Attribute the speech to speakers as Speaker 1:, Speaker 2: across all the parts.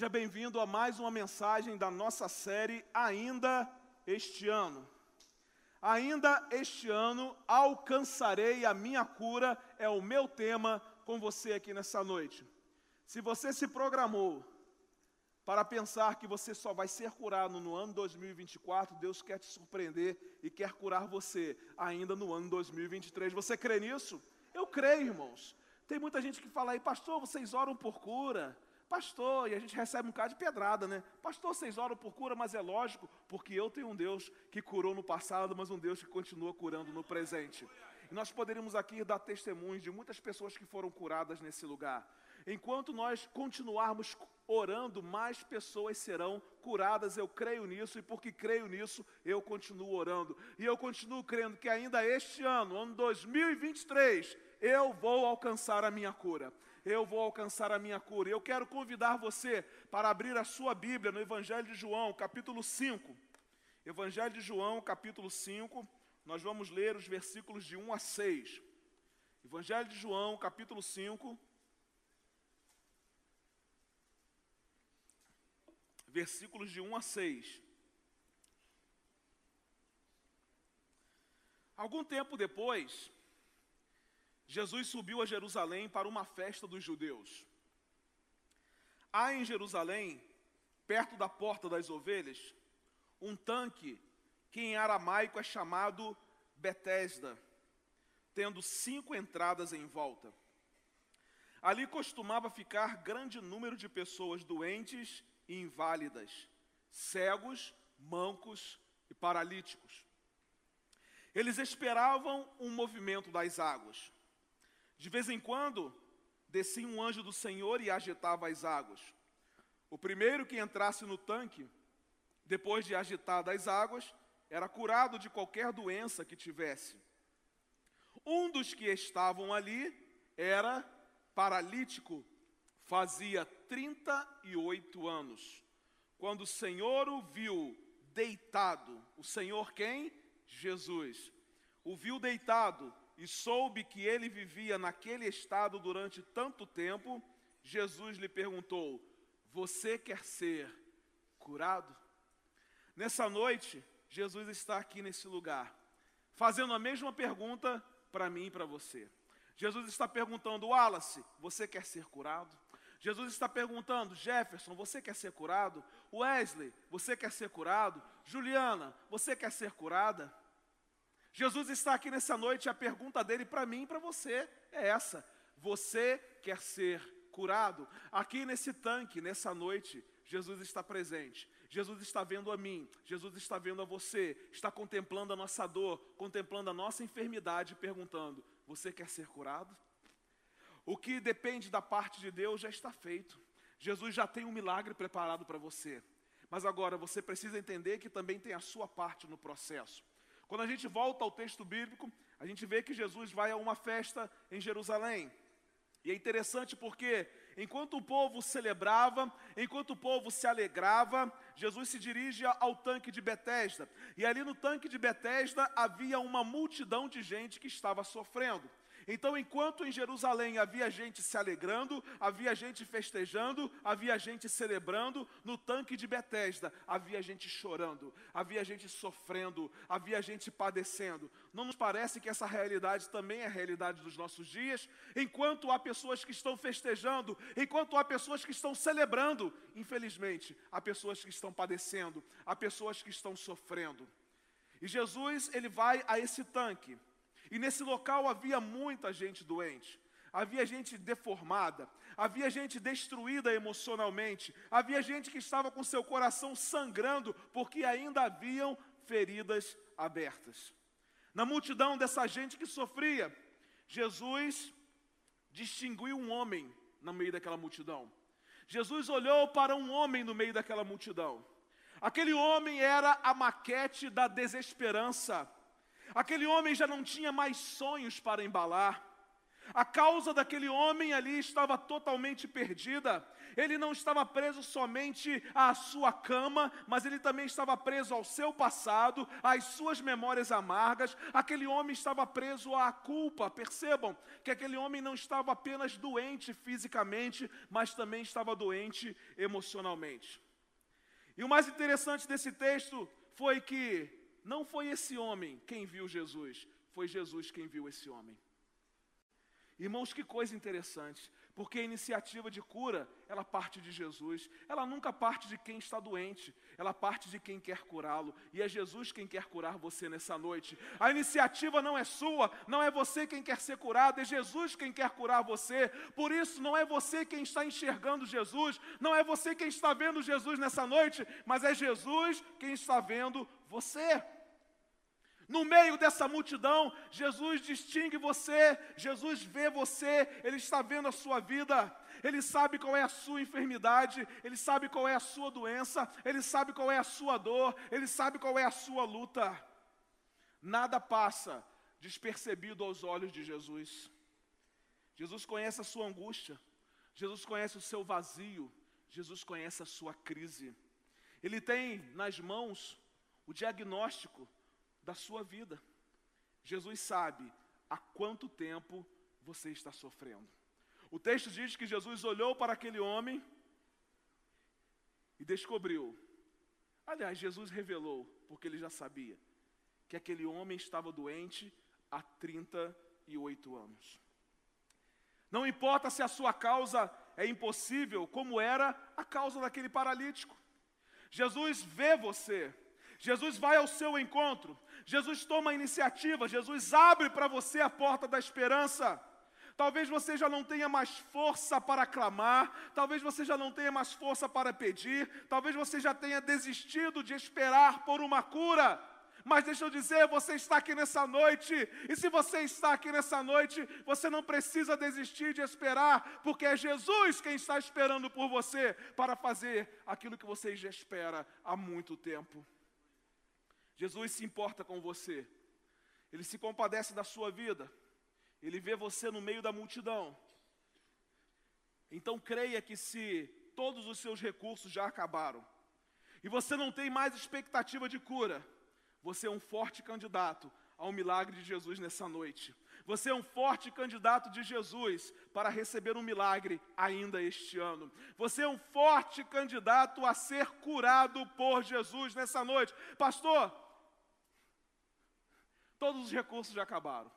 Speaker 1: Seja bem-vindo a mais uma mensagem da nossa série Ainda este ano. Ainda este ano alcançarei a minha cura, é o meu tema com você aqui nessa noite. Se você se programou para pensar que você só vai ser curado no ano 2024, Deus quer te surpreender e quer curar você ainda no ano 2023. Você crê nisso? Eu creio, irmãos. Tem muita gente que fala aí, pastor, vocês oram por cura. Pastor, e a gente recebe um bocado de pedrada, né? Pastor, vocês oram por cura, mas é lógico, porque eu tenho um Deus que curou no passado, mas um Deus que continua curando no presente. E nós poderíamos aqui dar testemunhos de muitas pessoas que foram curadas nesse lugar. Enquanto nós continuarmos orando, mais pessoas serão curadas. Eu creio nisso e porque creio nisso, eu continuo orando. E eu continuo crendo que ainda este ano, ano 2023, eu vou alcançar a minha cura eu vou alcançar a minha cura. Eu quero convidar você para abrir a sua Bíblia no Evangelho de João, capítulo 5. Evangelho de João, capítulo 5, nós vamos ler os versículos de 1 a 6. Evangelho de João, capítulo 5, versículos de 1 a 6. Algum tempo depois, Jesus subiu a Jerusalém para uma festa dos judeus. Há em Jerusalém, perto da porta das ovelhas, um tanque que em aramaico é chamado Betesda, tendo cinco entradas em volta. Ali costumava ficar grande número de pessoas doentes e inválidas, cegos, mancos e paralíticos. Eles esperavam um movimento das águas. De vez em quando, descia um anjo do Senhor e agitava as águas. O primeiro que entrasse no tanque, depois de agitar as águas, era curado de qualquer doença que tivesse. Um dos que estavam ali era paralítico, fazia 38 anos. Quando o Senhor o viu deitado, o Senhor quem? Jesus. O viu deitado, e soube que ele vivia naquele estado durante tanto tempo, Jesus lhe perguntou: Você quer ser curado? Nessa noite, Jesus está aqui nesse lugar, fazendo a mesma pergunta para mim e para você. Jesus está perguntando, Wallace, você quer ser curado? Jesus está perguntando, Jefferson, você quer ser curado? Wesley, você quer ser curado? Juliana, você quer ser curada? Jesus está aqui nessa noite, a pergunta dele para mim e para você é essa: você quer ser curado? Aqui nesse tanque, nessa noite, Jesus está presente. Jesus está vendo a mim, Jesus está vendo a você, está contemplando a nossa dor, contemplando a nossa enfermidade, perguntando: você quer ser curado? O que depende da parte de Deus já está feito. Jesus já tem um milagre preparado para você. Mas agora você precisa entender que também tem a sua parte no processo. Quando a gente volta ao texto bíblico, a gente vê que Jesus vai a uma festa em Jerusalém. E é interessante porque, enquanto o povo celebrava, enquanto o povo se alegrava, Jesus se dirige ao tanque de Betesda. E ali no tanque de Betesda havia uma multidão de gente que estava sofrendo. Então, enquanto em Jerusalém havia gente se alegrando, havia gente festejando, havia gente celebrando, no tanque de Betesda havia gente chorando, havia gente sofrendo, havia gente padecendo. Não nos parece que essa realidade também é a realidade dos nossos dias? Enquanto há pessoas que estão festejando, enquanto há pessoas que estão celebrando, infelizmente, há pessoas que estão padecendo, há pessoas que estão sofrendo. E Jesus, ele vai a esse tanque. E nesse local havia muita gente doente, havia gente deformada, havia gente destruída emocionalmente, havia gente que estava com seu coração sangrando porque ainda haviam feridas abertas. Na multidão dessa gente que sofria, Jesus distinguiu um homem no meio daquela multidão. Jesus olhou para um homem no meio daquela multidão. Aquele homem era a maquete da desesperança. Aquele homem já não tinha mais sonhos para embalar. A causa daquele homem ali estava totalmente perdida. Ele não estava preso somente à sua cama, mas ele também estava preso ao seu passado, às suas memórias amargas. Aquele homem estava preso à culpa. Percebam que aquele homem não estava apenas doente fisicamente, mas também estava doente emocionalmente. E o mais interessante desse texto foi que não foi esse homem quem viu Jesus, foi Jesus quem viu esse homem. Irmãos, que coisa interessante, porque a iniciativa de cura, ela parte de Jesus, ela nunca parte de quem está doente, ela parte de quem quer curá-lo, e é Jesus quem quer curar você nessa noite. A iniciativa não é sua, não é você quem quer ser curado, é Jesus quem quer curar você. Por isso, não é você quem está enxergando Jesus, não é você quem está vendo Jesus nessa noite, mas é Jesus quem está vendo você. No meio dessa multidão, Jesus distingue você, Jesus vê você, Ele está vendo a sua vida, Ele sabe qual é a sua enfermidade, Ele sabe qual é a sua doença, Ele sabe qual é a sua dor, Ele sabe qual é a sua luta. Nada passa despercebido aos olhos de Jesus. Jesus conhece a sua angústia, Jesus conhece o seu vazio, Jesus conhece a sua crise. Ele tem nas mãos o diagnóstico da sua vida. Jesus sabe há quanto tempo você está sofrendo. O texto diz que Jesus olhou para aquele homem e descobriu. Aliás, Jesus revelou, porque ele já sabia, que aquele homem estava doente há 38 anos. Não importa se a sua causa é impossível, como era a causa daquele paralítico. Jesus vê você, Jesus vai ao seu encontro, Jesus toma a iniciativa, Jesus abre para você a porta da esperança. Talvez você já não tenha mais força para clamar, talvez você já não tenha mais força para pedir, talvez você já tenha desistido de esperar por uma cura. Mas deixa eu dizer, você está aqui nessa noite, e se você está aqui nessa noite, você não precisa desistir de esperar, porque é Jesus quem está esperando por você para fazer aquilo que você já espera há muito tempo. Jesus se importa com você, Ele se compadece da sua vida, Ele vê você no meio da multidão. Então creia que se todos os seus recursos já acabaram, e você não tem mais expectativa de cura, você é um forte candidato ao milagre de Jesus nessa noite. Você é um forte candidato de Jesus para receber um milagre ainda este ano. Você é um forte candidato a ser curado por Jesus nessa noite. Pastor, Todos os recursos já acabaram.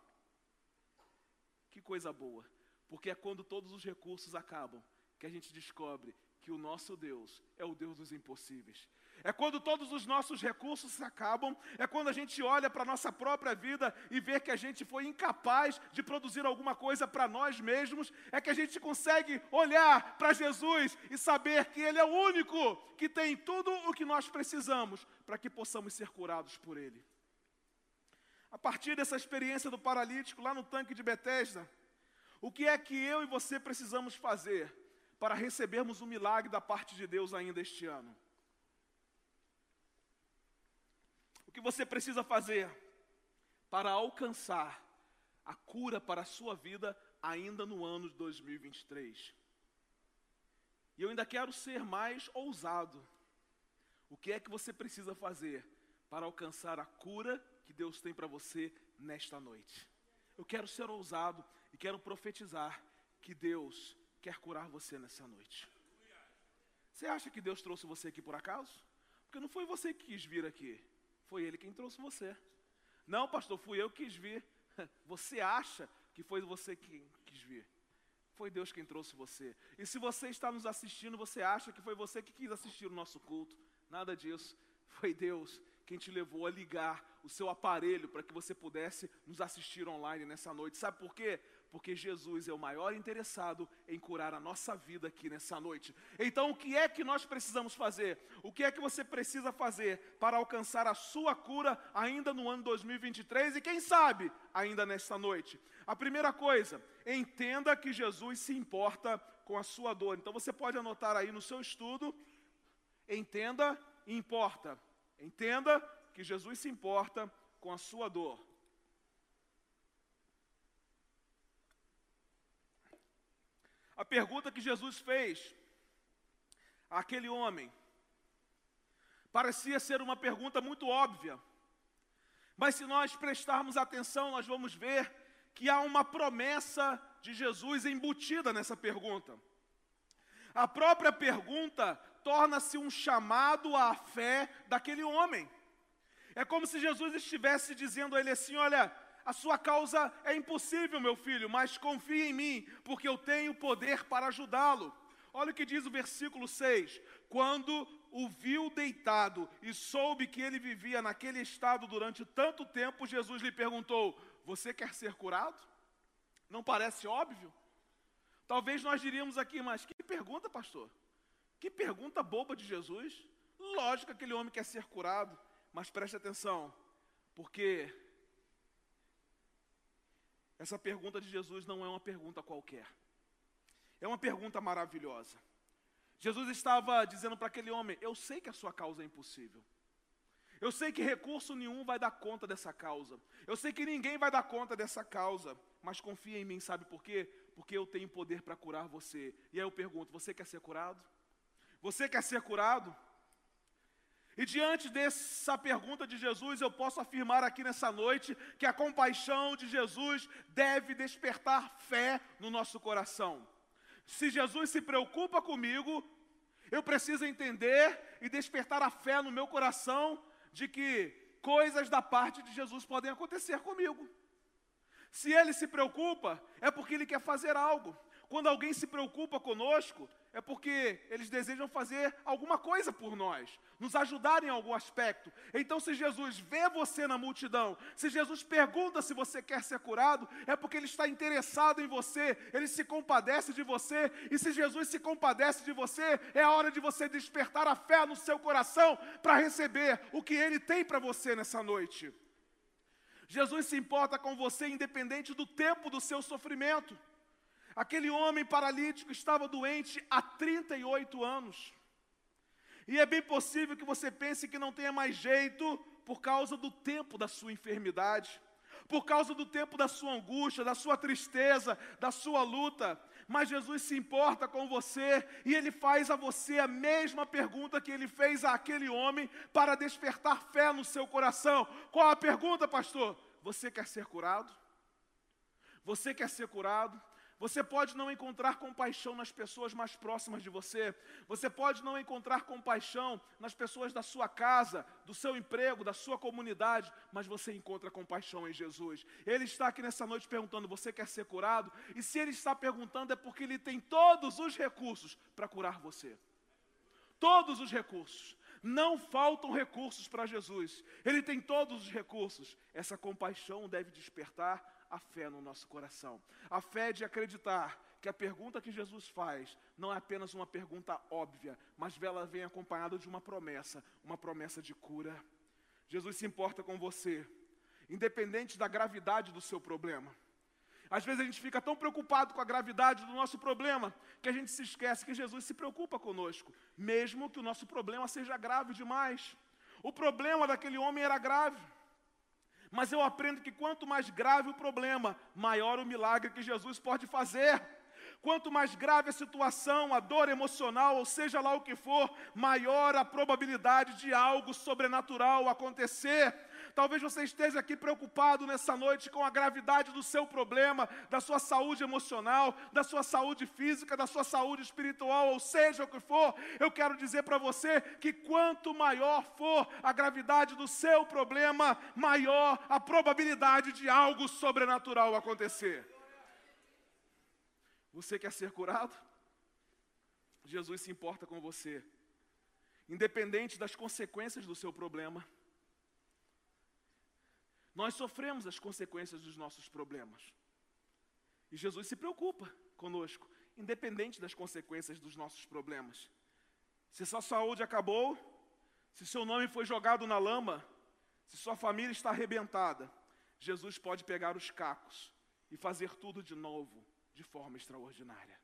Speaker 1: Que coisa boa, porque é quando todos os recursos acabam que a gente descobre que o nosso Deus é o Deus dos impossíveis. É quando todos os nossos recursos se acabam, é quando a gente olha para a nossa própria vida e vê que a gente foi incapaz de produzir alguma coisa para nós mesmos, é que a gente consegue olhar para Jesus e saber que Ele é o único que tem tudo o que nós precisamos para que possamos ser curados por Ele. A partir dessa experiência do paralítico lá no tanque de Betesda, o que é que eu e você precisamos fazer para recebermos o milagre da parte de Deus ainda este ano? O que você precisa fazer para alcançar a cura para a sua vida ainda no ano de 2023? E eu ainda quero ser mais ousado. O que é que você precisa fazer para alcançar a cura que Deus tem para você nesta noite. Eu quero ser ousado e quero profetizar que Deus quer curar você nessa noite. Você acha que Deus trouxe você aqui por acaso? Porque não foi você que quis vir aqui, foi Ele quem trouxe você. Não, pastor, fui eu que quis vir. Você acha que foi você quem quis vir? Foi Deus quem trouxe você. E se você está nos assistindo, você acha que foi você que quis assistir o nosso culto? Nada disso. Foi Deus quem te levou a ligar o seu aparelho para que você pudesse nos assistir online nessa noite. Sabe por quê? Porque Jesus é o maior interessado em curar a nossa vida aqui nessa noite. Então, o que é que nós precisamos fazer? O que é que você precisa fazer para alcançar a sua cura ainda no ano 2023 e quem sabe ainda nesta noite? A primeira coisa, entenda que Jesus se importa com a sua dor. Então, você pode anotar aí no seu estudo, entenda e importa. Entenda que Jesus se importa com a sua dor. A pergunta que Jesus fez àquele homem parecia ser uma pergunta muito óbvia, mas se nós prestarmos atenção, nós vamos ver que há uma promessa de Jesus embutida nessa pergunta. A própria pergunta torna-se um chamado à fé daquele homem. É como se Jesus estivesse dizendo a ele assim: Olha, a sua causa é impossível, meu filho, mas confie em mim, porque eu tenho poder para ajudá-lo. Olha o que diz o versículo 6: Quando o viu deitado e soube que ele vivia naquele estado durante tanto tempo, Jesus lhe perguntou: Você quer ser curado? Não parece óbvio? Talvez nós diríamos aqui, mas que pergunta, pastor? Que pergunta boba de Jesus. Lógico que aquele homem quer ser curado, mas preste atenção, porque essa pergunta de Jesus não é uma pergunta qualquer. É uma pergunta maravilhosa. Jesus estava dizendo para aquele homem: Eu sei que a sua causa é impossível. Eu sei que recurso nenhum vai dar conta dessa causa. Eu sei que ninguém vai dar conta dessa causa. Mas confia em mim, sabe por quê? Porque eu tenho poder para curar você. E aí eu pergunto: Você quer ser curado? Você quer ser curado? E diante dessa pergunta de Jesus, eu posso afirmar aqui nessa noite que a compaixão de Jesus deve despertar fé no nosso coração. Se Jesus se preocupa comigo, eu preciso entender e despertar a fé no meu coração de que coisas da parte de Jesus podem acontecer comigo. Se ele se preocupa, é porque ele quer fazer algo. Quando alguém se preocupa conosco, é porque eles desejam fazer alguma coisa por nós, nos ajudar em algum aspecto. Então, se Jesus vê você na multidão, se Jesus pergunta se você quer ser curado, é porque ele está interessado em você, ele se compadece de você, e se Jesus se compadece de você, é a hora de você despertar a fé no seu coração para receber o que ele tem para você nessa noite. Jesus se importa com você independente do tempo do seu sofrimento. Aquele homem paralítico estava doente há 38 anos. E é bem possível que você pense que não tenha mais jeito por causa do tempo da sua enfermidade, por causa do tempo da sua angústia, da sua tristeza, da sua luta. Mas Jesus se importa com você e ele faz a você a mesma pergunta que ele fez àquele homem para despertar fé no seu coração. Qual a pergunta, pastor? Você quer ser curado? Você quer ser curado? Você pode não encontrar compaixão nas pessoas mais próximas de você. Você pode não encontrar compaixão nas pessoas da sua casa, do seu emprego, da sua comunidade, mas você encontra compaixão em Jesus. Ele está aqui nessa noite perguntando: você quer ser curado? E se ele está perguntando é porque ele tem todos os recursos para curar você. Todos os recursos. Não faltam recursos para Jesus. Ele tem todos os recursos. Essa compaixão deve despertar a fé no nosso coração. A fé de acreditar que a pergunta que Jesus faz não é apenas uma pergunta óbvia, mas ela vem acompanhada de uma promessa, uma promessa de cura. Jesus se importa com você, independente da gravidade do seu problema. Às vezes a gente fica tão preocupado com a gravidade do nosso problema que a gente se esquece que Jesus se preocupa conosco, mesmo que o nosso problema seja grave demais. O problema daquele homem era grave. Mas eu aprendo que quanto mais grave o problema, maior o milagre que Jesus pode fazer. Quanto mais grave a situação, a dor emocional, ou seja lá o que for, maior a probabilidade de algo sobrenatural acontecer. Talvez você esteja aqui preocupado nessa noite com a gravidade do seu problema, da sua saúde emocional, da sua saúde física, da sua saúde espiritual, ou seja o que for. Eu quero dizer para você que quanto maior for a gravidade do seu problema, maior a probabilidade de algo sobrenatural acontecer. Você quer ser curado? Jesus se importa com você, independente das consequências do seu problema. Nós sofremos as consequências dos nossos problemas. E Jesus se preocupa conosco, independente das consequências dos nossos problemas. Se sua saúde acabou, se seu nome foi jogado na lama, se sua família está arrebentada, Jesus pode pegar os cacos e fazer tudo de novo, de forma extraordinária.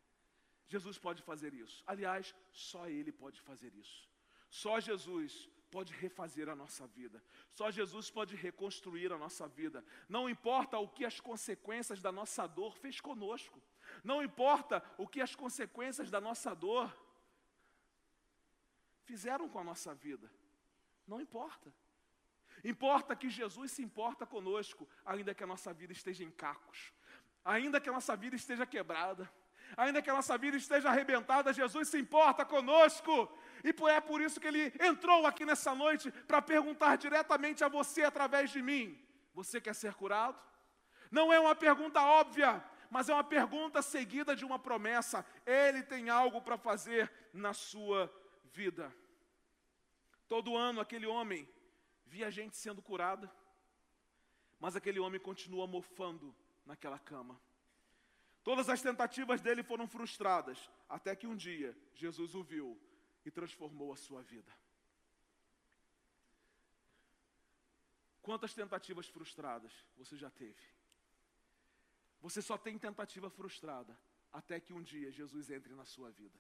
Speaker 1: Jesus pode fazer isso. Aliás, só Ele pode fazer isso. Só Jesus pode refazer a nossa vida. Só Jesus pode reconstruir a nossa vida. Não importa o que as consequências da nossa dor fez conosco. Não importa o que as consequências da nossa dor fizeram com a nossa vida. Não importa. Importa que Jesus se importa conosco, ainda que a nossa vida esteja em cacos, ainda que a nossa vida esteja quebrada, ainda que a nossa vida esteja arrebentada, Jesus se importa conosco. E é por isso que ele entrou aqui nessa noite para perguntar diretamente a você através de mim: Você quer ser curado? Não é uma pergunta óbvia, mas é uma pergunta seguida de uma promessa. Ele tem algo para fazer na sua vida. Todo ano aquele homem via gente sendo curada, mas aquele homem continua mofando naquela cama. Todas as tentativas dele foram frustradas, até que um dia Jesus o viu e transformou a sua vida. Quantas tentativas frustradas você já teve? Você só tem tentativa frustrada até que um dia Jesus entre na sua vida.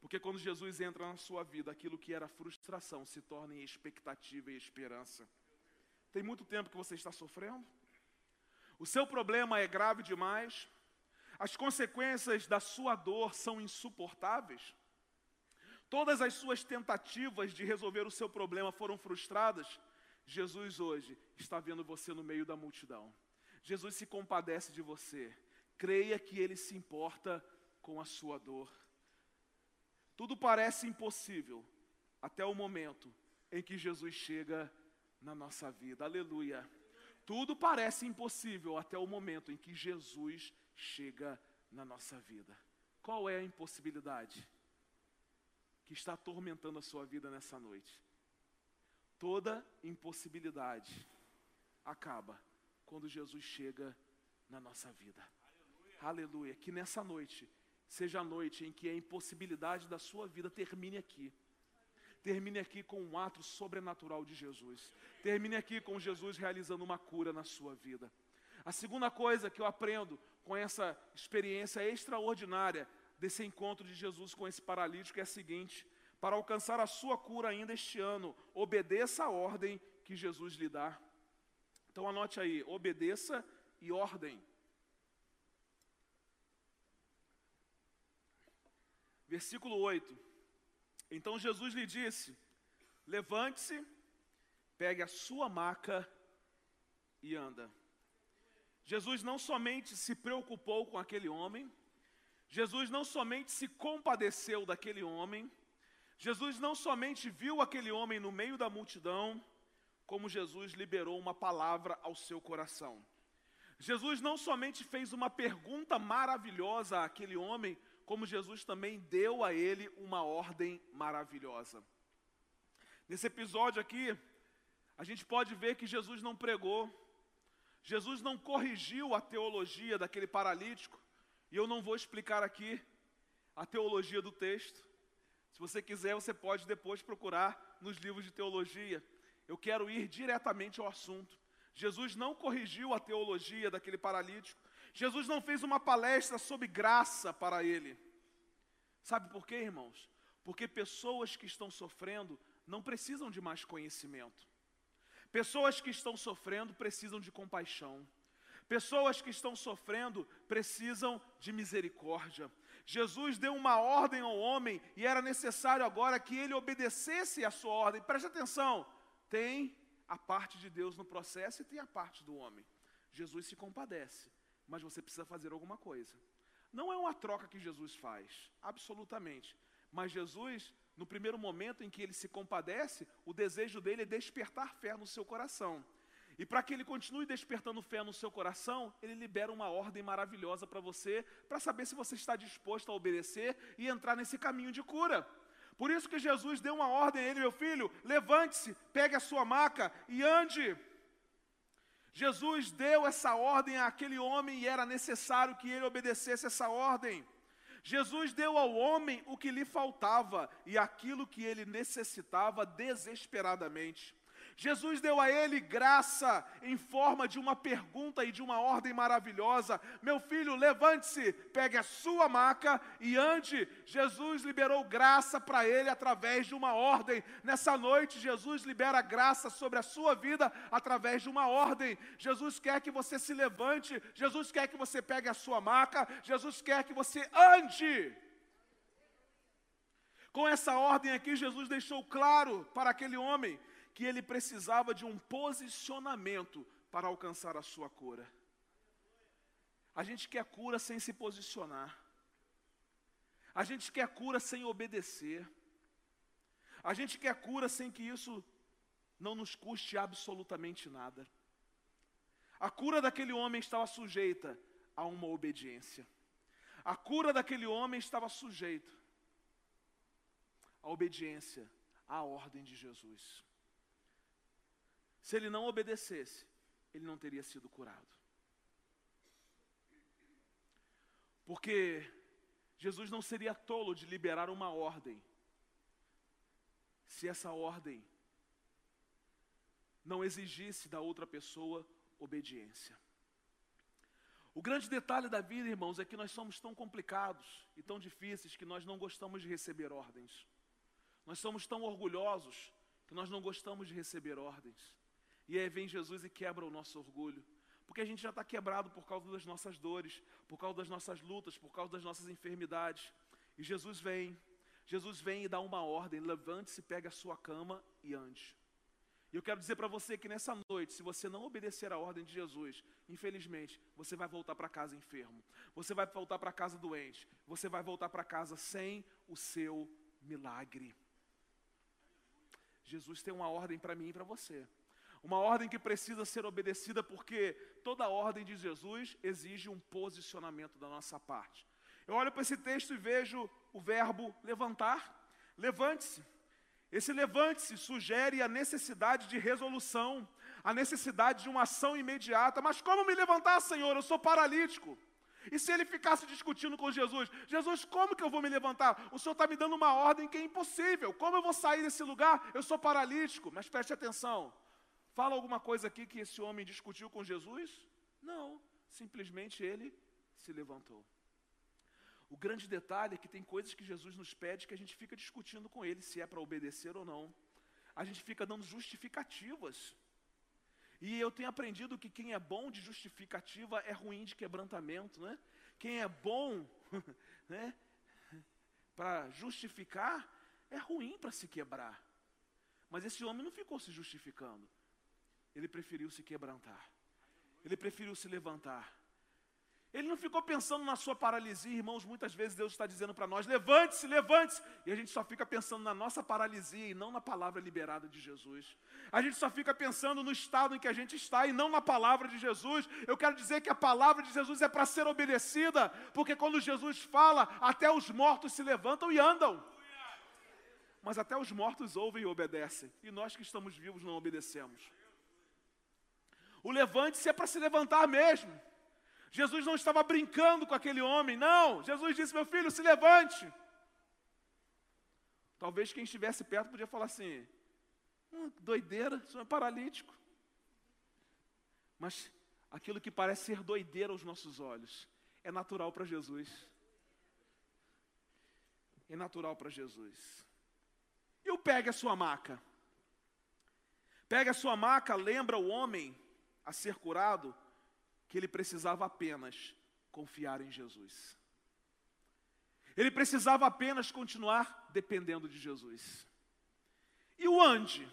Speaker 1: Porque quando Jesus entra na sua vida, aquilo que era frustração se torna em expectativa e esperança. Tem muito tempo que você está sofrendo? O seu problema é grave demais? As consequências da sua dor são insuportáveis? Todas as suas tentativas de resolver o seu problema foram frustradas? Jesus hoje está vendo você no meio da multidão. Jesus se compadece de você. Creia que Ele se importa com a sua dor. Tudo parece impossível até o momento em que Jesus chega na nossa vida. Aleluia. Tudo parece impossível até o momento em que Jesus chega na nossa vida. Qual é a impossibilidade que está atormentando a sua vida nessa noite? Toda impossibilidade acaba quando Jesus chega na nossa vida. Aleluia. Aleluia. Que nessa noite seja a noite em que a impossibilidade da sua vida termine aqui. Termine aqui com um ato sobrenatural de Jesus. Termine aqui com Jesus realizando uma cura na sua vida. A segunda coisa que eu aprendo com essa experiência extraordinária desse encontro de Jesus com esse paralítico é a seguinte: para alcançar a sua cura ainda este ano, obedeça a ordem que Jesus lhe dá. Então anote aí, obedeça e ordem. Versículo 8. Então Jesus lhe disse: Levante-se, pegue a sua maca e anda. Jesus não somente se preocupou com aquele homem, Jesus não somente se compadeceu daquele homem, Jesus não somente viu aquele homem no meio da multidão, como Jesus liberou uma palavra ao seu coração. Jesus não somente fez uma pergunta maravilhosa àquele homem, como Jesus também deu a ele uma ordem maravilhosa. Nesse episódio aqui, a gente pode ver que Jesus não pregou, Jesus não corrigiu a teologia daquele paralítico, e eu não vou explicar aqui a teologia do texto. Se você quiser, você pode depois procurar nos livros de teologia eu quero ir diretamente ao assunto. Jesus não corrigiu a teologia daquele paralítico. Jesus não fez uma palestra sobre graça para ele. Sabe por quê, irmãos? Porque pessoas que estão sofrendo não precisam de mais conhecimento. Pessoas que estão sofrendo precisam de compaixão. Pessoas que estão sofrendo precisam de misericórdia. Jesus deu uma ordem ao homem e era necessário agora que ele obedecesse a sua ordem. Preste atenção, tem a parte de Deus no processo e tem a parte do homem. Jesus se compadece, mas você precisa fazer alguma coisa. Não é uma troca que Jesus faz, absolutamente. Mas Jesus, no primeiro momento em que ele se compadece, o desejo dele é despertar fé no seu coração. E para que ele continue despertando fé no seu coração, ele libera uma ordem maravilhosa para você, para saber se você está disposto a obedecer e entrar nesse caminho de cura. Por isso que Jesus deu uma ordem a ele, meu filho, levante-se, pegue a sua maca e ande. Jesus deu essa ordem àquele homem e era necessário que ele obedecesse essa ordem. Jesus deu ao homem o que lhe faltava e aquilo que ele necessitava desesperadamente. Jesus deu a ele graça em forma de uma pergunta e de uma ordem maravilhosa: Meu filho, levante-se, pegue a sua maca e ande. Jesus liberou graça para ele através de uma ordem. Nessa noite, Jesus libera graça sobre a sua vida através de uma ordem. Jesus quer que você se levante, Jesus quer que você pegue a sua maca, Jesus quer que você ande. Com essa ordem aqui, Jesus deixou claro para aquele homem que ele precisava de um posicionamento para alcançar a sua cura. A gente quer cura sem se posicionar. A gente quer cura sem obedecer. A gente quer cura sem que isso não nos custe absolutamente nada. A cura daquele homem estava sujeita a uma obediência. A cura daquele homem estava sujeita à obediência à ordem de Jesus. Se ele não obedecesse, ele não teria sido curado. Porque Jesus não seria tolo de liberar uma ordem, se essa ordem não exigisse da outra pessoa obediência. O grande detalhe da vida, irmãos, é que nós somos tão complicados e tão difíceis que nós não gostamos de receber ordens. Nós somos tão orgulhosos que nós não gostamos de receber ordens. E aí vem Jesus e quebra o nosso orgulho. Porque a gente já está quebrado por causa das nossas dores, por causa das nossas lutas, por causa das nossas enfermidades. E Jesus vem, Jesus vem e dá uma ordem: levante-se, pegue a sua cama e ande. E eu quero dizer para você que nessa noite, se você não obedecer a ordem de Jesus, infelizmente, você vai voltar para casa enfermo, você vai voltar para casa doente, você vai voltar para casa sem o seu milagre. Jesus tem uma ordem para mim e para você. Uma ordem que precisa ser obedecida porque toda ordem de Jesus exige um posicionamento da nossa parte. Eu olho para esse texto e vejo o verbo levantar. Levante-se. Esse levante-se sugere a necessidade de resolução, a necessidade de uma ação imediata. Mas como me levantar, Senhor? Eu sou paralítico. E se ele ficasse discutindo com Jesus, Jesus, como que eu vou me levantar? O Senhor está me dando uma ordem que é impossível. Como eu vou sair desse lugar? Eu sou paralítico. Mas preste atenção: Fala alguma coisa aqui que esse homem discutiu com Jesus? Não, simplesmente ele se levantou. O grande detalhe é que tem coisas que Jesus nos pede que a gente fica discutindo com ele se é para obedecer ou não. A gente fica dando justificativas. E eu tenho aprendido que quem é bom de justificativa é ruim de quebrantamento, né? Quem é bom, né, para justificar é ruim para se quebrar. Mas esse homem não ficou se justificando. Ele preferiu se quebrantar. Ele preferiu se levantar. Ele não ficou pensando na sua paralisia, irmãos. Muitas vezes Deus está dizendo para nós: levante-se, levante-se. E a gente só fica pensando na nossa paralisia e não na palavra liberada de Jesus. A gente só fica pensando no estado em que a gente está e não na palavra de Jesus. Eu quero dizer que a palavra de Jesus é para ser obedecida, porque quando Jesus fala, até os mortos se levantam e andam. Mas até os mortos ouvem e obedecem. E nós que estamos vivos não obedecemos. O levante-se é para se levantar mesmo. Jesus não estava brincando com aquele homem, não. Jesus disse: Meu filho, se levante. Talvez quem estivesse perto podia falar assim: hum, doideira, isso é paralítico. Mas aquilo que parece ser doideira aos nossos olhos é natural para Jesus. É natural para Jesus. E o pegue a sua maca. Pega a sua maca, lembra o homem a ser curado que ele precisava apenas confiar em Jesus. Ele precisava apenas continuar dependendo de Jesus. E o ande?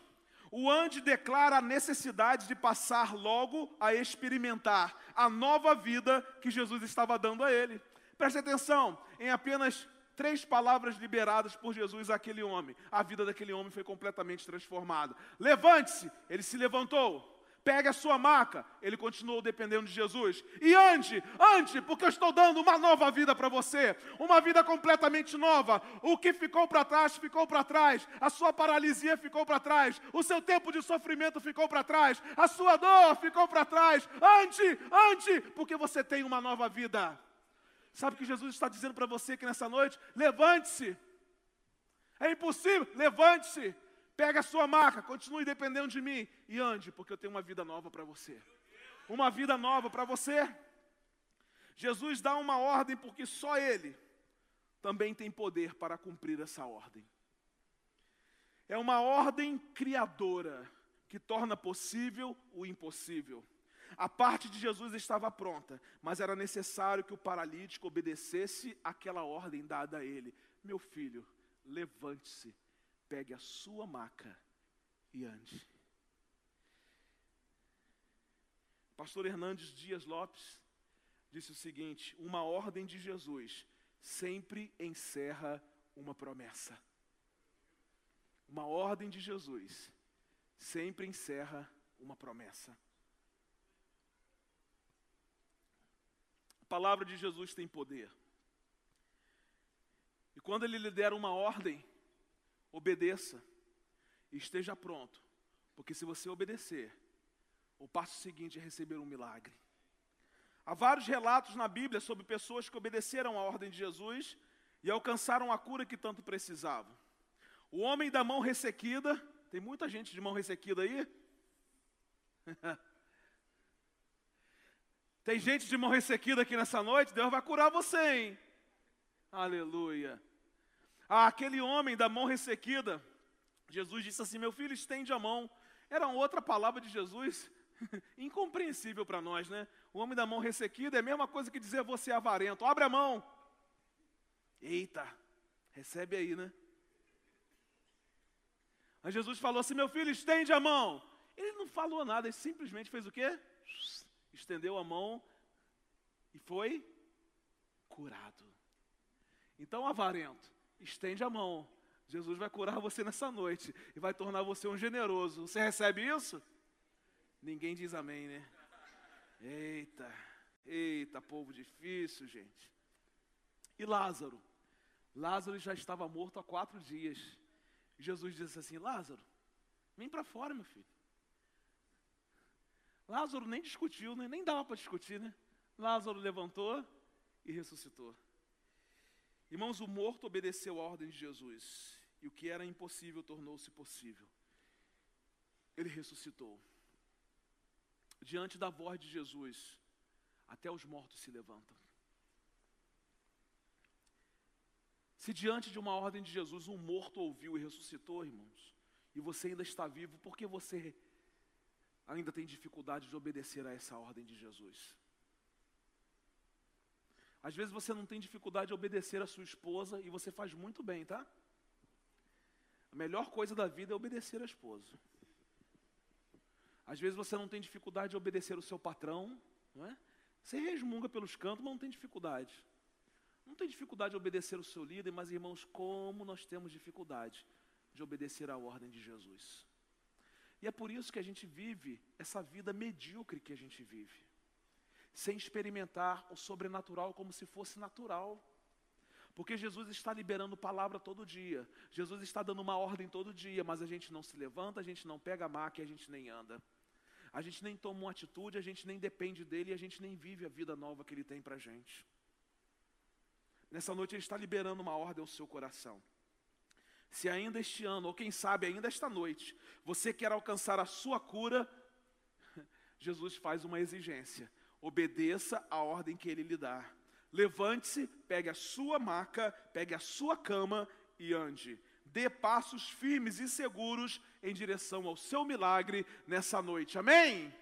Speaker 1: O ande declara a necessidade de passar logo a experimentar a nova vida que Jesus estava dando a ele. Preste atenção, em apenas três palavras liberadas por Jesus àquele homem, a vida daquele homem foi completamente transformada. Levante-se, ele se levantou pegue a sua maca. Ele continuou dependendo de Jesus. E ande, ande, porque eu estou dando uma nova vida para você. Uma vida completamente nova. O que ficou para trás, ficou para trás. A sua paralisia ficou para trás. O seu tempo de sofrimento ficou para trás. A sua dor ficou para trás. Ande, ande, porque você tem uma nova vida. Sabe o que Jesus está dizendo para você aqui nessa noite? Levante-se. É impossível, levante-se. Pega a sua maca, continue dependendo de mim e ande, porque eu tenho uma vida nova para você. Uma vida nova para você. Jesus dá uma ordem porque só Ele também tem poder para cumprir essa ordem. É uma ordem criadora que torna possível o impossível. A parte de Jesus estava pronta, mas era necessário que o paralítico obedecesse aquela ordem dada a ele: Meu filho, levante-se, pegue a sua maca e ande. Pastor Hernandes Dias Lopes disse o seguinte: Uma ordem de Jesus sempre encerra uma promessa. Uma ordem de Jesus sempre encerra uma promessa. A palavra de Jesus tem poder. E quando ele lhe der uma ordem, obedeça e esteja pronto, porque se você obedecer, o passo seguinte é receber um milagre. Há vários relatos na Bíblia sobre pessoas que obedeceram à ordem de Jesus e alcançaram a cura que tanto precisavam. O homem da mão ressequida, tem muita gente de mão ressequida aí? tem gente de mão ressequida aqui nessa noite? Deus vai curar você, hein? Aleluia. Aquele homem da mão ressequida, Jesus disse assim: Meu filho, estende a mão. Era outra palavra de Jesus, incompreensível para nós, né? O homem da mão ressequida é a mesma coisa que dizer você é avarento. Abre a mão. Eita, recebe aí, né? Mas Jesus falou assim: Meu filho, estende a mão. Ele não falou nada, ele simplesmente fez o quê? Estendeu a mão e foi curado. Então, avarento, estende a mão. Jesus vai curar você nessa noite e vai tornar você um generoso. Você recebe isso? Ninguém diz amém, né? Eita, eita, povo difícil, gente. E Lázaro? Lázaro já estava morto há quatro dias. Jesus disse assim: Lázaro, vem para fora, meu filho. Lázaro nem discutiu, né? nem dava para discutir, né? Lázaro levantou e ressuscitou. Irmãos, o morto obedeceu a ordem de Jesus, e o que era impossível tornou-se possível. Ele ressuscitou. Diante da voz de Jesus, até os mortos se levantam. Se diante de uma ordem de Jesus um morto ouviu e ressuscitou, irmãos, e você ainda está vivo, por que você ainda tem dificuldade de obedecer a essa ordem de Jesus? Às vezes você não tem dificuldade de obedecer a sua esposa e você faz muito bem, tá? A melhor coisa da vida é obedecer a esposa. Às vezes você não tem dificuldade de obedecer o seu patrão, não é? Você resmunga pelos cantos, mas não tem dificuldade. Não tem dificuldade de obedecer o seu líder, mas irmãos, como nós temos dificuldade de obedecer à ordem de Jesus. E é por isso que a gente vive essa vida medíocre que a gente vive, sem experimentar o sobrenatural como se fosse natural. Porque Jesus está liberando palavra todo dia, Jesus está dando uma ordem todo dia, mas a gente não se levanta, a gente não pega a maca a gente nem anda. A gente nem toma uma atitude, a gente nem depende dele e a gente nem vive a vida nova que ele tem para a gente. Nessa noite Ele está liberando uma ordem ao seu coração. Se ainda este ano, ou quem sabe ainda esta noite, você quer alcançar a sua cura, Jesus faz uma exigência: obedeça a ordem que Ele lhe dá. Levante-se, pegue a sua maca, pegue a sua cama e ande. Dê passos firmes e seguros em direção ao seu milagre nessa noite. Amém?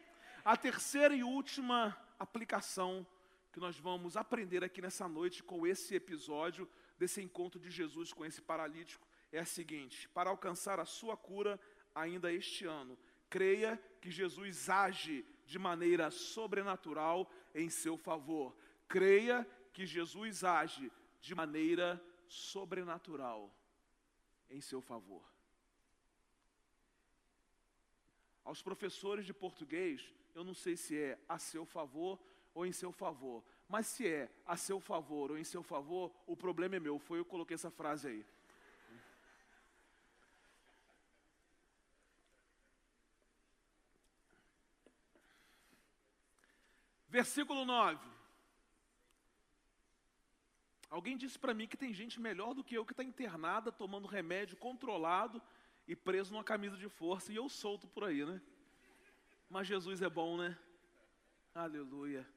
Speaker 1: A terceira e última aplicação que nós vamos aprender aqui nessa noite com esse episódio desse encontro de Jesus com esse paralítico é a seguinte: para alcançar a sua cura ainda este ano, creia que Jesus age de maneira sobrenatural em seu favor. Creia que Jesus age de maneira sobrenatural em seu favor. Aos professores de português, eu não sei se é a seu favor ou em seu favor. Mas se é a seu favor ou em seu favor, o problema é meu. Foi eu que coloquei essa frase aí. Versículo 9. Alguém disse para mim que tem gente melhor do que eu que está internada, tomando remédio controlado e preso numa camisa de força e eu solto por aí, né? Mas Jesus é bom, né? Aleluia.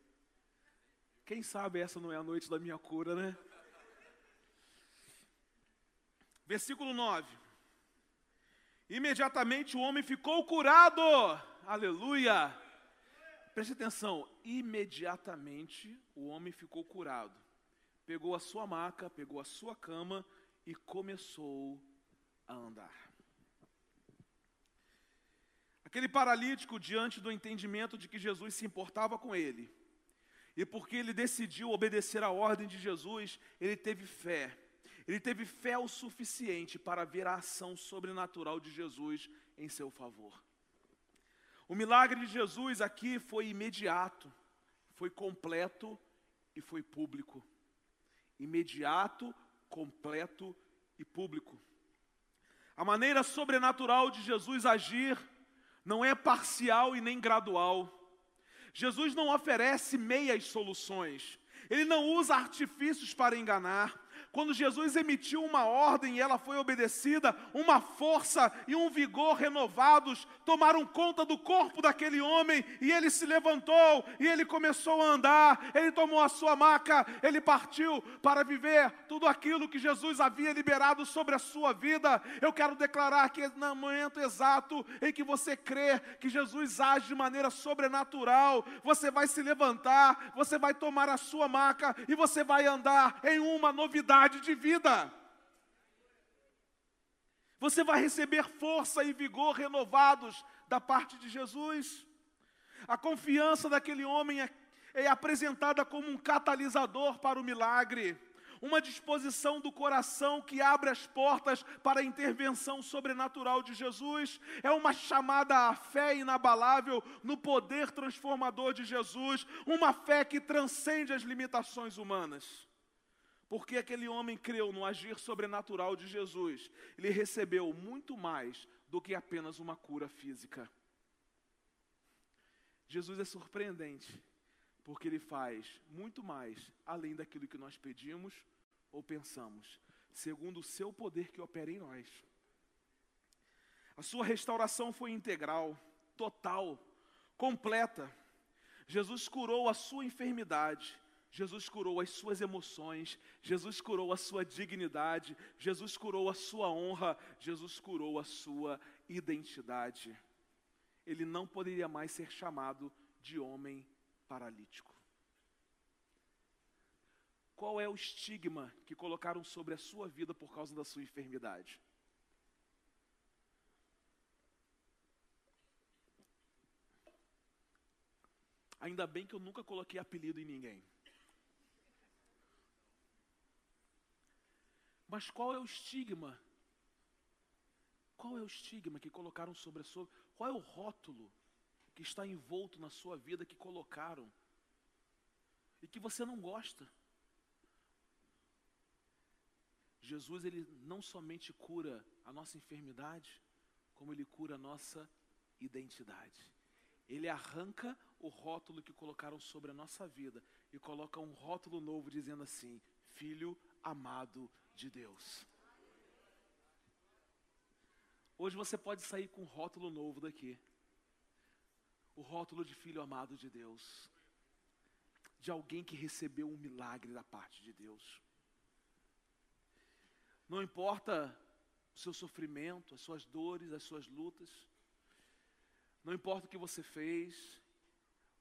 Speaker 1: Quem sabe essa não é a noite da minha cura, né? Versículo 9. Imediatamente o homem ficou curado. Aleluia. Preste atenção. Imediatamente o homem ficou curado. Pegou a sua maca, pegou a sua cama e começou a andar. Aquele paralítico, diante do entendimento de que Jesus se importava com ele, e porque ele decidiu obedecer à ordem de Jesus, ele teve fé. Ele teve fé o suficiente para ver a ação sobrenatural de Jesus em seu favor. O milagre de Jesus aqui foi imediato, foi completo e foi público. Imediato, completo e público. A maneira sobrenatural de Jesus agir não é parcial e nem gradual. Jesus não oferece meias soluções, ele não usa artifícios para enganar, quando Jesus emitiu uma ordem e ela foi obedecida, uma força e um vigor renovados tomaram conta do corpo daquele homem e ele se levantou e ele começou a andar, ele tomou a sua maca, ele partiu para viver tudo aquilo que Jesus havia liberado sobre a sua vida. Eu quero declarar que no momento exato em que você crê que Jesus age de maneira sobrenatural, você vai se levantar, você vai tomar a sua maca e você vai andar em uma novidade de vida. Você vai receber força e vigor renovados da parte de Jesus. A confiança daquele homem é, é apresentada como um catalisador para o milagre uma disposição do coração que abre as portas para a intervenção sobrenatural de Jesus, é uma chamada à fé inabalável no poder transformador de Jesus, uma fé que transcende as limitações humanas. Porque aquele homem creu no agir sobrenatural de Jesus, ele recebeu muito mais do que apenas uma cura física. Jesus é surpreendente, porque ele faz muito mais além daquilo que nós pedimos ou pensamos, segundo o seu poder que opera em nós. A sua restauração foi integral, total, completa. Jesus curou a sua enfermidade Jesus curou as suas emoções, Jesus curou a sua dignidade, Jesus curou a sua honra, Jesus curou a sua identidade. Ele não poderia mais ser chamado de homem paralítico. Qual é o estigma que colocaram sobre a sua vida por causa da sua enfermidade? Ainda bem que eu nunca coloquei apelido em ninguém. Mas qual é o estigma? Qual é o estigma que colocaram sobre a sua Qual é o rótulo que está envolto na sua vida que colocaram e que você não gosta? Jesus ele não somente cura a nossa enfermidade, como ele cura a nossa identidade. Ele arranca o rótulo que colocaram sobre a nossa vida e coloca um rótulo novo dizendo assim: Filho amado de Deus. Hoje você pode sair com um rótulo novo daqui. O rótulo de filho amado de Deus. De alguém que recebeu um milagre da parte de Deus. Não importa o seu sofrimento, as suas dores, as suas lutas. Não importa o que você fez.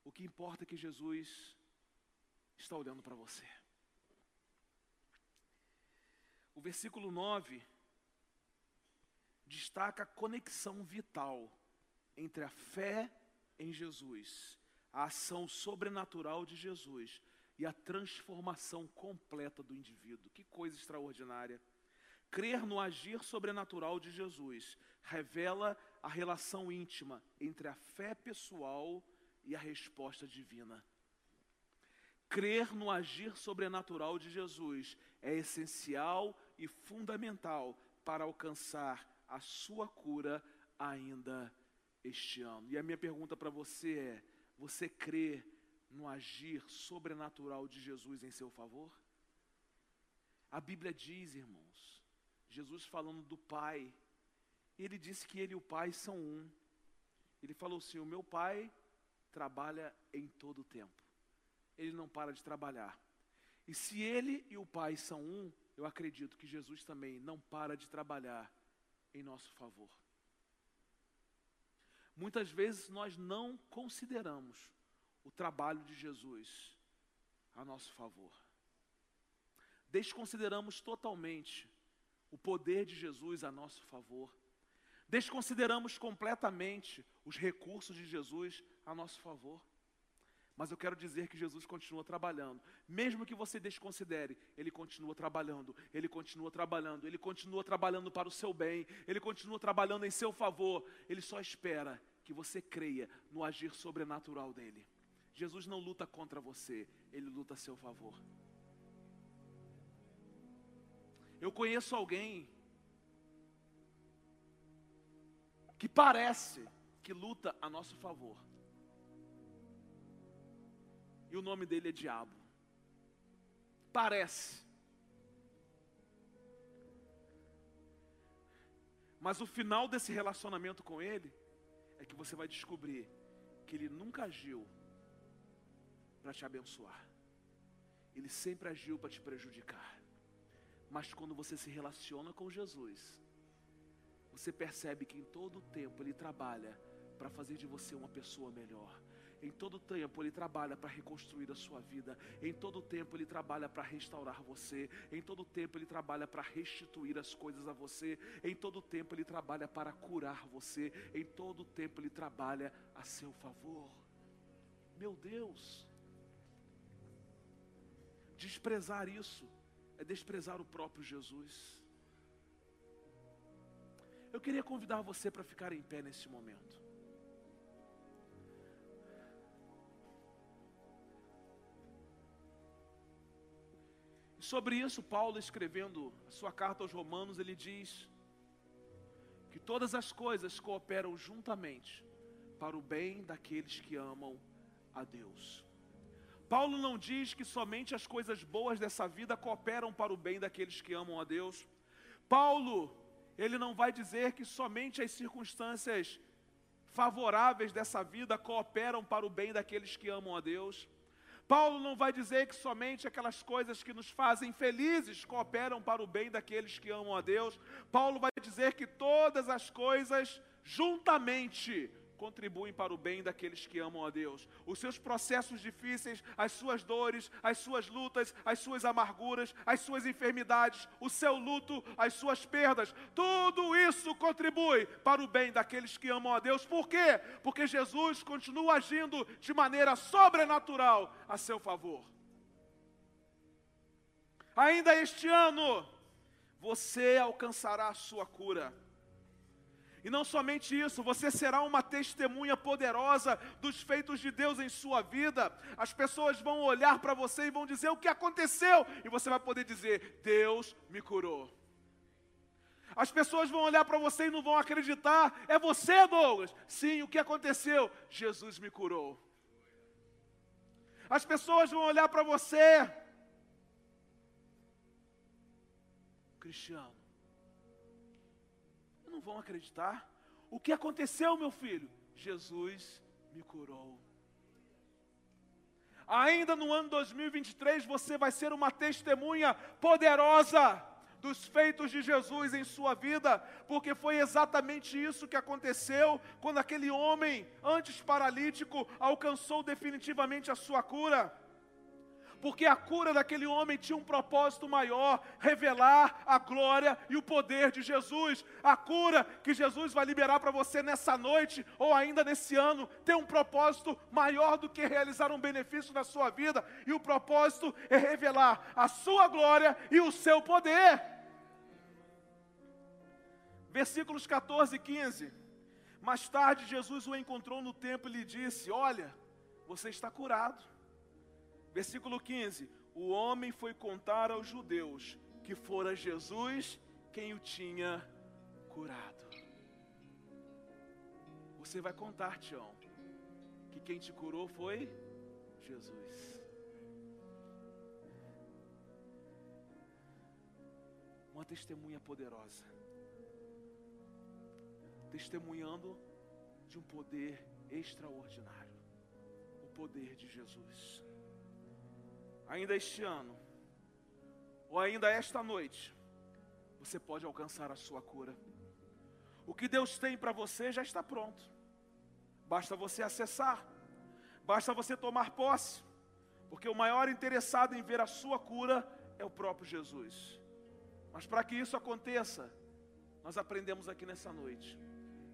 Speaker 1: O que importa é que Jesus está olhando para você. O versículo 9 destaca a conexão vital entre a fé em Jesus, a ação sobrenatural de Jesus e a transformação completa do indivíduo. Que coisa extraordinária! Crer no agir sobrenatural de Jesus revela a relação íntima entre a fé pessoal e a resposta divina. Crer no agir sobrenatural de Jesus é essencial e fundamental para alcançar a sua cura ainda este ano. E a minha pergunta para você é: você crê no agir sobrenatural de Jesus em seu favor? A Bíblia diz, irmãos, Jesus falando do Pai, ele disse que ele e o pai são um. Ele falou assim: O meu pai trabalha em todo o tempo. Ele não para de trabalhar. E se ele e o pai são um, eu acredito que Jesus também não para de trabalhar em nosso favor. Muitas vezes nós não consideramos o trabalho de Jesus a nosso favor. Desconsideramos totalmente o poder de Jesus a nosso favor. Desconsideramos completamente os recursos de Jesus a nosso favor. Mas eu quero dizer que Jesus continua trabalhando. Mesmo que você desconsidere, Ele continua trabalhando, Ele continua trabalhando, Ele continua trabalhando para o seu bem, Ele continua trabalhando em seu favor. Ele só espera que você creia no agir sobrenatural dEle. Jesus não luta contra você, Ele luta a seu favor. Eu conheço alguém que parece que luta a nosso favor. E o nome dele é Diabo. Parece. Mas o final desse relacionamento com ele é que você vai descobrir que ele nunca agiu para te abençoar. Ele sempre agiu para te prejudicar. Mas quando você se relaciona com Jesus, você percebe que em todo o tempo Ele trabalha para fazer de você uma pessoa melhor. Em todo tempo Ele trabalha para reconstruir a sua vida. Em todo tempo Ele trabalha para restaurar você. Em todo tempo Ele trabalha para restituir as coisas a você. Em todo tempo Ele trabalha para curar você. Em todo tempo Ele trabalha a seu favor. Meu Deus. Desprezar isso é desprezar o próprio Jesus. Eu queria convidar você para ficar em pé nesse momento. Sobre isso, Paulo, escrevendo a sua carta aos Romanos, ele diz que todas as coisas cooperam juntamente para o bem daqueles que amam a Deus. Paulo não diz que somente as coisas boas dessa vida cooperam para o bem daqueles que amam a Deus. Paulo ele não vai dizer que somente as circunstâncias favoráveis dessa vida cooperam para o bem daqueles que amam a Deus. Paulo não vai dizer que somente aquelas coisas que nos fazem felizes cooperam para o bem daqueles que amam a Deus. Paulo vai dizer que todas as coisas juntamente contribuem para o bem daqueles que amam a Deus. Os seus processos difíceis, as suas dores, as suas lutas, as suas amarguras, as suas enfermidades, o seu luto, as suas perdas, tudo isso contribui para o bem daqueles que amam a Deus. Por quê? Porque Jesus continua agindo de maneira sobrenatural a seu favor. Ainda este ano, você alcançará a sua cura. E não somente isso, você será uma testemunha poderosa dos feitos de Deus em sua vida. As pessoas vão olhar para você e vão dizer o que aconteceu, e você vai poder dizer: Deus me curou. As pessoas vão olhar para você e não vão acreditar. É você, Douglas? Sim, o que aconteceu? Jesus me curou. As pessoas vão olhar para você, Cristiano vão acreditar. O que aconteceu, meu filho? Jesus me curou. Ainda no ano 2023 você vai ser uma testemunha poderosa dos feitos de Jesus em sua vida, porque foi exatamente isso que aconteceu quando aquele homem, antes paralítico, alcançou definitivamente a sua cura porque a cura daquele homem tinha um propósito maior: revelar a glória e o poder de Jesus. A cura que Jesus vai liberar para você nessa noite ou ainda nesse ano tem um propósito maior do que realizar um benefício na sua vida, e o propósito é revelar a sua glória e o seu poder. Versículos 14 e 15. Mais tarde, Jesus o encontrou no templo e lhe disse: Olha, você está curado Versículo 15: O homem foi contar aos judeus que fora Jesus quem o tinha curado. Você vai contar, Tião, que quem te curou foi Jesus. Uma testemunha poderosa. testemunhando de um poder extraordinário o poder de Jesus. Ainda este ano, ou ainda esta noite, você pode alcançar a sua cura. O que Deus tem para você já está pronto, basta você acessar, basta você tomar posse, porque o maior interessado em ver a sua cura é o próprio Jesus. Mas para que isso aconteça, nós aprendemos aqui nessa noite.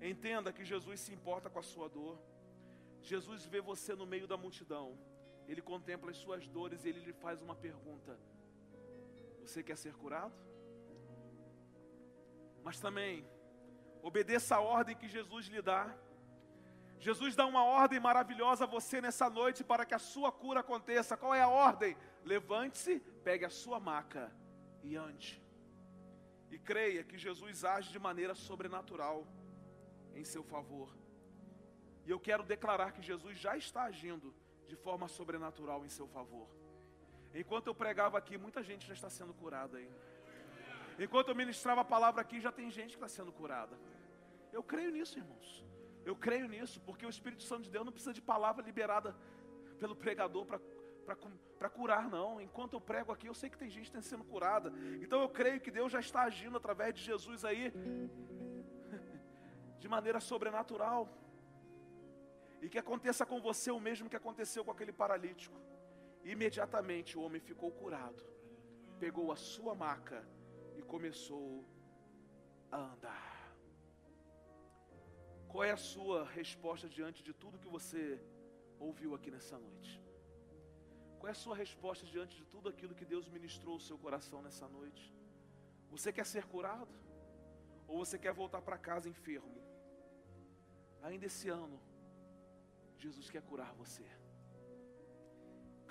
Speaker 1: Entenda que Jesus se importa com a sua dor. Jesus vê você no meio da multidão. Ele contempla as suas dores e ele lhe faz uma pergunta: Você quer ser curado? Mas também, obedeça a ordem que Jesus lhe dá. Jesus dá uma ordem maravilhosa a você nessa noite para que a sua cura aconteça. Qual é a ordem? Levante-se, pegue a sua maca e ande. E creia que Jesus age de maneira sobrenatural em seu favor. E eu quero declarar que Jesus já está agindo de forma sobrenatural em seu favor. Enquanto eu pregava aqui, muita gente já está sendo curada aí. Enquanto eu ministrava a palavra aqui, já tem gente que está sendo curada. Eu creio nisso, irmãos. Eu creio nisso, porque o Espírito Santo de Deus não precisa de palavra liberada pelo pregador para curar, não. Enquanto eu prego aqui, eu sei que tem gente que está sendo curada. Então eu creio que Deus já está agindo através de Jesus aí, de maneira sobrenatural. E que aconteça com você o mesmo que aconteceu com aquele paralítico. Imediatamente o homem ficou curado, pegou a sua maca e começou a andar. Qual é a sua resposta diante de tudo que você ouviu aqui nessa noite? Qual é a sua resposta diante de tudo aquilo que Deus ministrou ao seu coração nessa noite? Você quer ser curado? Ou você quer voltar para casa enfermo? Ainda esse ano, Jesus quer curar você.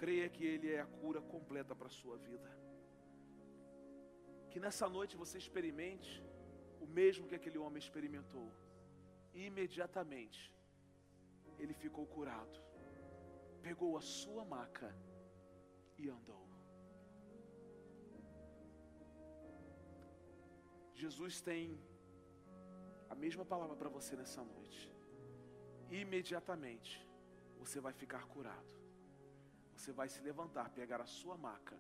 Speaker 1: Creia que Ele é a cura completa para a sua vida. Que nessa noite você experimente o mesmo que aquele homem experimentou. E imediatamente, ele ficou curado. Pegou a sua maca e andou. Jesus tem a mesma palavra para você nessa noite imediatamente você vai ficar curado. Você vai se levantar, pegar a sua maca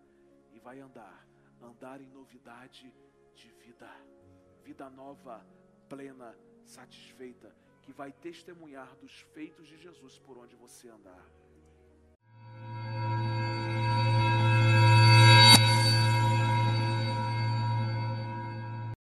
Speaker 1: e vai andar, andar em novidade de vida, vida nova, plena, satisfeita, que vai testemunhar dos feitos de Jesus por onde você andar.